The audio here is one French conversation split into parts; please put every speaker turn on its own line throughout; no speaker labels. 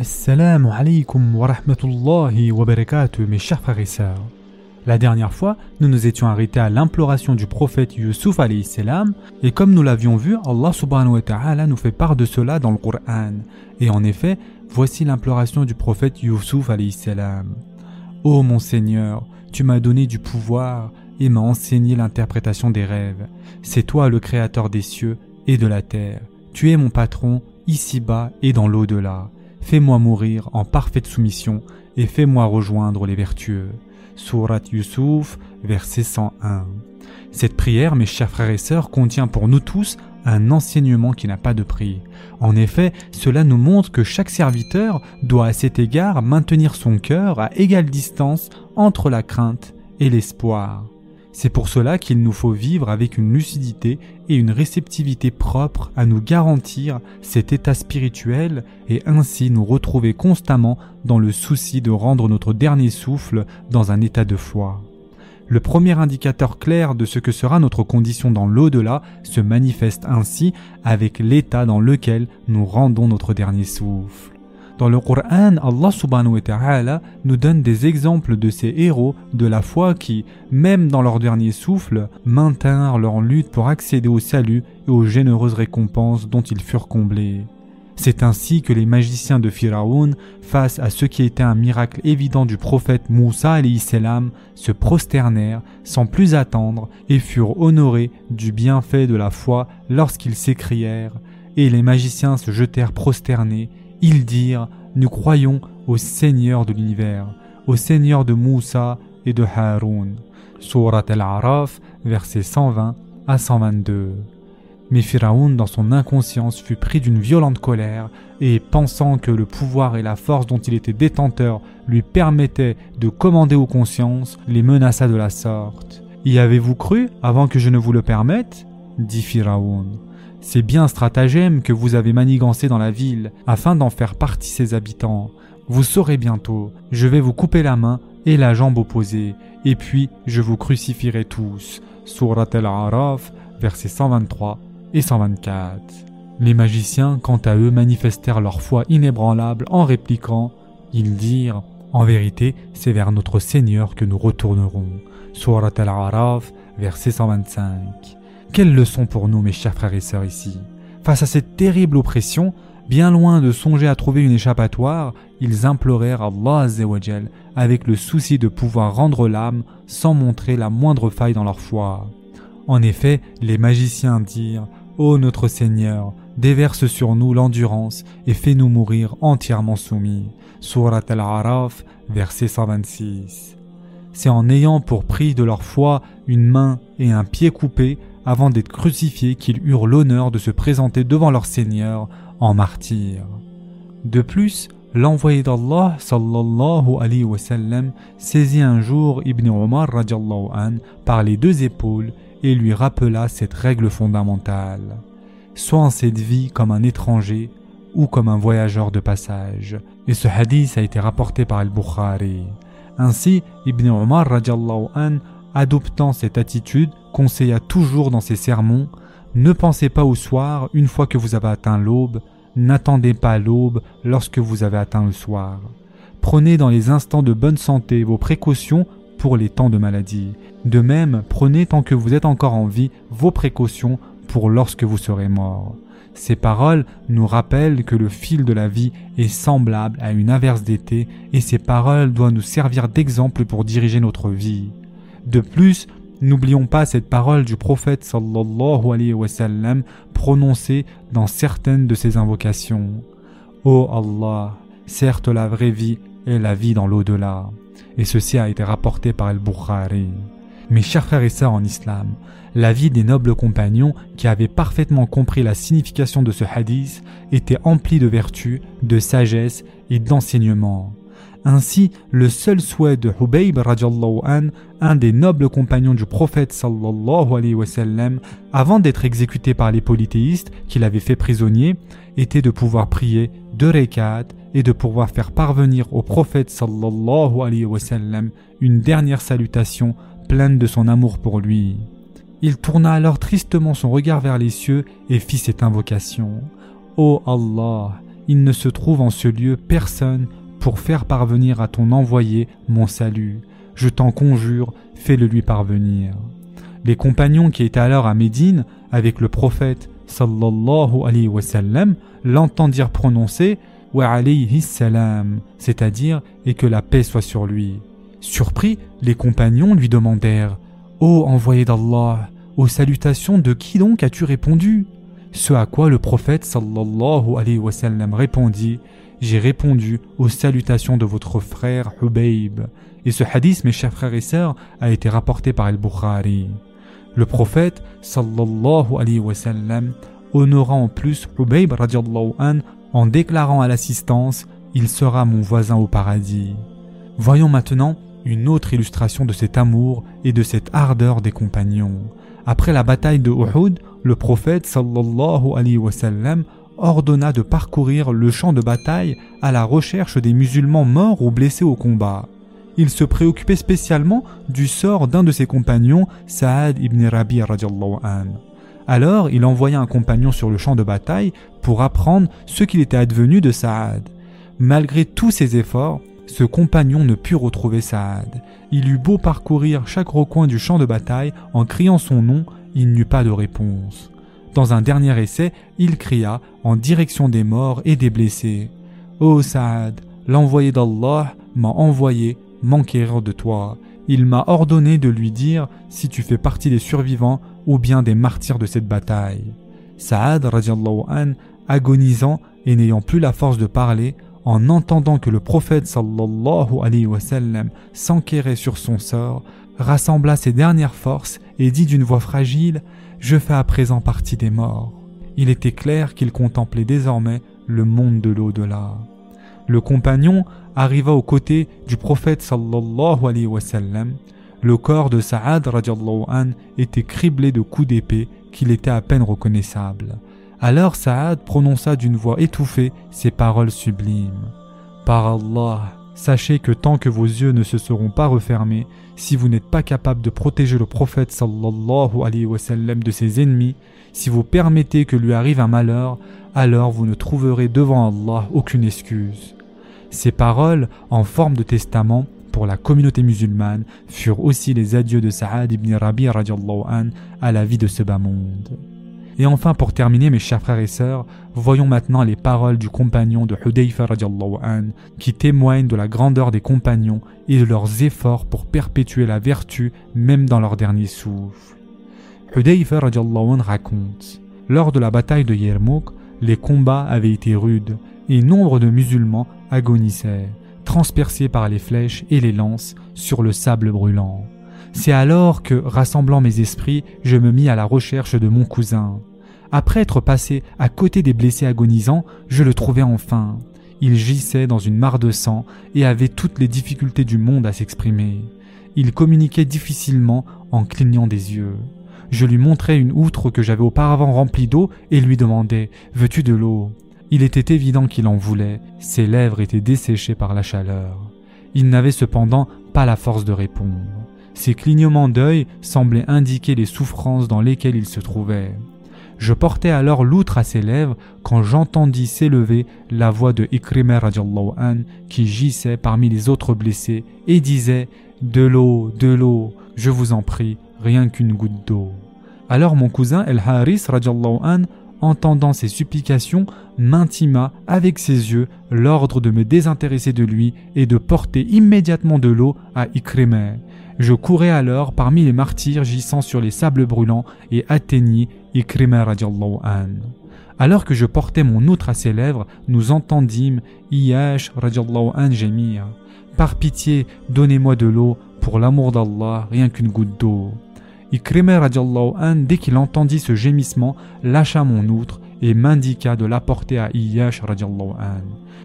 Assalamu alaikum wa rahmatullahi wa barakatuh, mes chers frères et sœurs. La dernière fois, nous nous étions arrêtés à l'imploration du prophète Yusuf salam, et comme nous l'avions vu, Allah subhanahu wa ta'ala nous fait part de cela dans le Coran. Et en effet, voici l'imploration du prophète Yusuf salam. Ô mon Seigneur, tu m'as donné du pouvoir et m'as enseigné l'interprétation des rêves. C'est toi le créateur des cieux et de la terre. Tu es mon patron ici-bas et dans l'au-delà. Fais-moi mourir en parfaite soumission et fais-moi rejoindre les vertueux. Surat Yusuf, verset 101. Cette prière, mes chers frères et sœurs, contient pour nous tous un enseignement qui n'a pas de prix. En effet, cela nous montre que chaque serviteur doit à cet égard maintenir son cœur à égale distance entre la crainte et l'espoir. C'est pour cela qu'il nous faut vivre avec une lucidité et une réceptivité propre à nous garantir cet état spirituel et ainsi nous retrouver constamment dans le souci de rendre notre dernier souffle dans un état de foi. Le premier indicateur clair de ce que sera notre condition dans l'au-delà se manifeste ainsi avec l'état dans lequel nous rendons notre dernier souffle. Dans le Coran, Allah subhanahu wa ta'ala nous donne des exemples de ces héros de la foi qui, même dans leur dernier souffle, maintinrent leur lutte pour accéder au salut et aux généreuses récompenses dont ils furent comblés. C'est ainsi que les magiciens de Pharaon, face à ce qui était un miracle évident du prophète Moussa salam, se prosternèrent sans plus attendre et furent honorés du bienfait de la foi lorsqu'ils s'écrièrent, et les magiciens se jetèrent prosternés ils dirent Nous croyons au Seigneur de l'univers, au Seigneur de Moussa et de Haroun. Surat al-Araf, versets 120 à 122. Mais Pharaon, dans son inconscience, fut pris d'une violente colère et, pensant que le pouvoir et la force dont il était détenteur lui permettaient de commander aux consciences, les menaça de la sorte. Y avez-vous cru avant que je ne vous le permette? dit Pharaon. C'est bien stratagème que vous avez manigancé dans la ville afin d'en faire partie ses habitants. Vous saurez bientôt, je vais vous couper la main et la jambe opposée, et puis je vous crucifierai tous. Surat al-Araf, versets 123 et 124. Les magiciens, quant à eux, manifestèrent leur foi inébranlable en répliquant Ils dirent En vérité, c'est vers notre Seigneur que nous retournerons. Surat al-Araf, verset 125. Quelle leçon pour nous, mes chers frères et sœurs ici? Face à cette terrible oppression, bien loin de songer à trouver une échappatoire, ils implorèrent Allah Azzawajal avec le souci de pouvoir rendre l'âme sans montrer la moindre faille dans leur foi. En effet, les magiciens dirent Ô notre Seigneur, déverse sur nous l'endurance et fais-nous mourir entièrement soumis. Surat al-Araf, verset 126. C'est en ayant pour prix de leur foi une main et un pied coupés avant d'être crucifiés qu'ils eurent l'honneur de se présenter devant leur Seigneur en martyr. De plus, l'envoyé d'Allah sallallahu alayhi wa sallam saisit un jour Ibn Omar an par les deux épaules et lui rappela cette règle fondamentale. Sois en cette vie comme un étranger ou comme un voyageur de passage. Et ce hadith a été rapporté par Al-Bukhari. Ainsi, Ibn Omar an adoptant cette attitude, conseilla toujours dans ses sermons Ne pensez pas au soir une fois que vous avez atteint l'aube, n'attendez pas l'aube lorsque vous avez atteint le soir. Prenez dans les instants de bonne santé vos précautions pour les temps de maladie. De même, prenez tant que vous êtes encore en vie vos précautions pour lorsque vous serez mort. Ces paroles nous rappellent que le fil de la vie est semblable à une averse d'été et ces paroles doivent nous servir d'exemple pour diriger notre vie. De plus, n'oublions pas cette parole du prophète sallallahu alayhi wa sallam prononcée dans certaines de ses invocations. Ô Allah, certes la vraie vie est la vie dans l'au-delà. Et ceci a été rapporté par Al-Bukhari. Mes chers frères et sœurs en islam, la vie des nobles compagnons qui avaient parfaitement compris la signification de ce hadith était emplie de vertu, de sagesse et d'enseignement. Ainsi, le seul souhait de Hubayb un des nobles compagnons du prophète sallallahu alayhi wa sallam, avant d'être exécuté par les polythéistes qui l'avaient fait prisonnier, était de pouvoir prier deux rekats et de pouvoir faire parvenir au prophète sallallahu alayhi une dernière salutation pleine de son amour pour lui. Il tourna alors tristement son regard vers les cieux et fit cette invocation. Ô Allah, il ne se trouve en ce lieu personne pour faire parvenir à ton envoyé mon salut. Je t'en conjure, fais-le lui parvenir. Les compagnons qui étaient alors à Médine avec le prophète sallallahu alayhi wa sallam l'entendirent prononcer wa alayhi salam, c'est-à-dire et que la paix soit sur lui. Surpris, les compagnons lui demandèrent Ô envoyé d'Allah, aux salutations de qui donc as-tu répondu? Ce à quoi le prophète sallallahu alayhi wa sallam répondit J'ai répondu aux salutations de votre frère Hubayb. Et ce hadith, mes chers frères et sœurs, a été rapporté par Al-Bukhari. Le prophète sallallahu alayhi wa sallam honora en plus Hubayb an en déclarant à l'assistance Il sera mon voisin au paradis. Voyons maintenant une autre illustration de cet amour et de cette ardeur des compagnons. Après la bataille de Uhud, le prophète sallallahu alayhi wa sallam ordonna de parcourir le champ de bataille à la recherche des musulmans morts ou blessés au combat. Il se préoccupait spécialement du sort d'un de ses compagnons, Saad ibn Rabi. Alors il envoya un compagnon sur le champ de bataille pour apprendre ce qu'il était advenu de Saad. Malgré tous ses efforts, ce compagnon ne put retrouver Saad. Il eut beau parcourir chaque recoin du champ de bataille en criant son nom, il n'eut pas de réponse. Dans un dernier essai, il cria en direction des morts et des blessés. Ô Saad, l'envoyé d'Allah m'a envoyé m'enquérir de toi. Il m'a ordonné de lui dire si tu fais partie des survivants ou bien des martyrs de cette bataille. Saad, an, agonisant et n'ayant plus la force de parler, en entendant que le prophète sallallahu alayhi wa sallam s'enquérait sur son sort, rassembla ses dernières forces et dit d'une voix fragile Je fais à présent partie des morts. Il était clair qu'il contemplait désormais le monde de l'au-delà. Le compagnon arriva aux côtés du prophète sallallahu alayhi wa sallam. Le corps de Saad était criblé de coups d'épée qu'il était à peine reconnaissable. Alors Saad prononça d'une voix étouffée ces paroles sublimes. Par Allah, sachez que tant que vos yeux ne se seront pas refermés, si vous n'êtes pas capable de protéger le prophète sallallahu alayhi wa sallam de ses ennemis, si vous permettez que lui arrive un malheur, alors vous ne trouverez devant Allah aucune excuse. Ces paroles, en forme de testament pour la communauté musulmane, furent aussi les adieux de Saad ibn Rabi an à la vie de ce bas monde. Et enfin, pour terminer, mes chers frères et sœurs, voyons maintenant les paroles du compagnon de Hudayfa qui témoignent de la grandeur des compagnons et de leurs efforts pour perpétuer la vertu même dans leur dernier souffle. Hudayfa raconte Lors de la bataille de Yermouk, les combats avaient été rudes et nombre de musulmans agonissaient, transpercés par les flèches et les lances sur le sable brûlant. C'est alors que, rassemblant mes esprits, je me mis à la recherche de mon cousin. Après être passé à côté des blessés agonisants, je le trouvai enfin. Il gissait dans une mare de sang et avait toutes les difficultés du monde à s'exprimer. Il communiquait difficilement en clignant des yeux. Je lui montrai une outre que j'avais auparavant remplie d'eau et lui demandai Veux-tu de l'eau? Il était évident qu'il en voulait, ses lèvres étaient desséchées par la chaleur. Il n'avait cependant pas la force de répondre. Ses clignements d'œil semblaient indiquer les souffrances dans lesquelles il se trouvait. Je portais alors l'outre à ses lèvres quand j'entendis s'élever la voix de Ikrimah an qui gissait parmi les autres blessés et disait De l'eau, de l'eau, je vous en prie, rien qu'une goutte d'eau. Alors mon cousin El Haris an entendant ces supplications, m'intima avec ses yeux l'ordre de me désintéresser de lui et de porter immédiatement de l'eau à Ikrimah. Je courais alors parmi les martyrs gissant sur les sables brûlants et atteignis Ikrimah radiallahu an. Alors que je portais mon outre à ses lèvres, nous entendîmes Iyash radiallahu an gémir. Par pitié, donnez-moi de l'eau, pour l'amour d'Allah, rien qu'une goutte d'eau. Ikrimah radiallahu an, dès qu'il entendit ce gémissement, lâcha mon outre et m'indiqua de l'apporter à Iyash radiallahu an.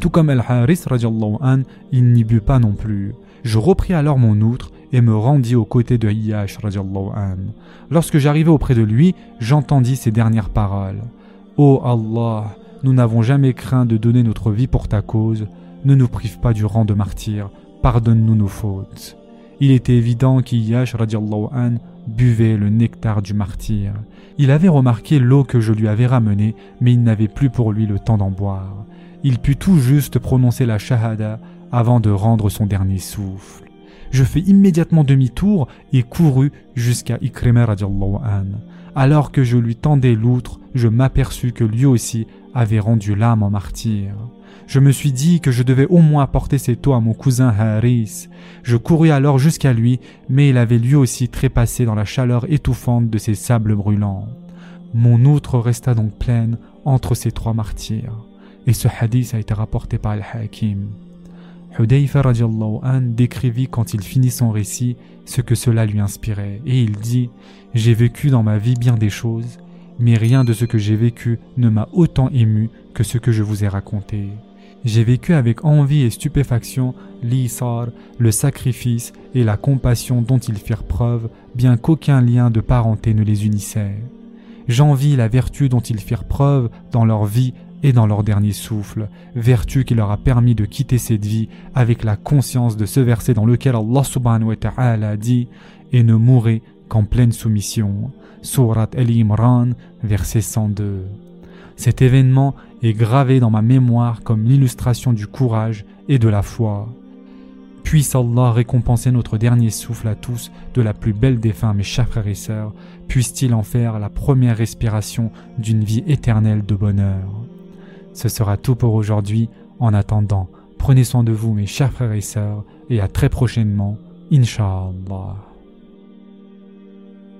Tout comme El-Haris radiallahu an, il n'y but pas non plus. Je repris alors mon outre et me rendis aux côtés de Iyash. Lorsque j'arrivai auprès de lui, j'entendis ces dernières paroles. Ô oh Allah, nous n'avons jamais craint de donner notre vie pour ta cause, ne nous prive pas du rang de martyr, pardonne-nous nos fautes. Il était évident qu'Iyash buvait le nectar du martyr. Il avait remarqué l'eau que je lui avais ramenée, mais il n'avait plus pour lui le temps d'en boire. il put tout juste prononcer la shahada avant de rendre son dernier souffle. Je fis immédiatement demi-tour et courus jusqu'à Ikrimah radiallahu an. Alors que je lui tendais l'outre, je m'aperçus que lui aussi avait rendu l'âme en martyr. Je me suis dit que je devais au moins apporter cette eau à mon cousin Haris. Je courus alors jusqu'à lui, mais il avait lui aussi trépassé dans la chaleur étouffante de ces sables brûlants. Mon outre resta donc pleine entre ces trois martyrs. Et ce hadith a été rapporté par Al-Hakim. Hudayfa décrivit quand il finit son récit ce que cela lui inspirait, et il dit J'ai vécu dans ma vie bien des choses, mais rien de ce que j'ai vécu ne m'a autant ému que ce que je vous ai raconté. J'ai vécu avec envie et stupéfaction l'Isar, le sacrifice et la compassion dont ils firent preuve, bien qu'aucun lien de parenté ne les unissait. J'envie la vertu dont ils firent preuve dans leur vie et dans leur dernier souffle, vertu qui leur a permis de quitter cette vie avec la conscience de ce verset dans lequel Allah subhanahu wa ta'ala dit et ne mourrez qu'en pleine soumission. Surat Al-Imran, verset 102. Cet événement est gravé dans ma mémoire comme l'illustration du courage et de la foi. Puisse Allah récompenser notre dernier souffle à tous de la plus belle des fins, mes chers frères et sœurs, puisse-t-il en faire la première respiration d'une vie éternelle de bonheur. Ce sera tout pour aujourd'hui. En attendant, prenez soin de vous, mes chers frères et sœurs, et à très prochainement, Inch'Allah.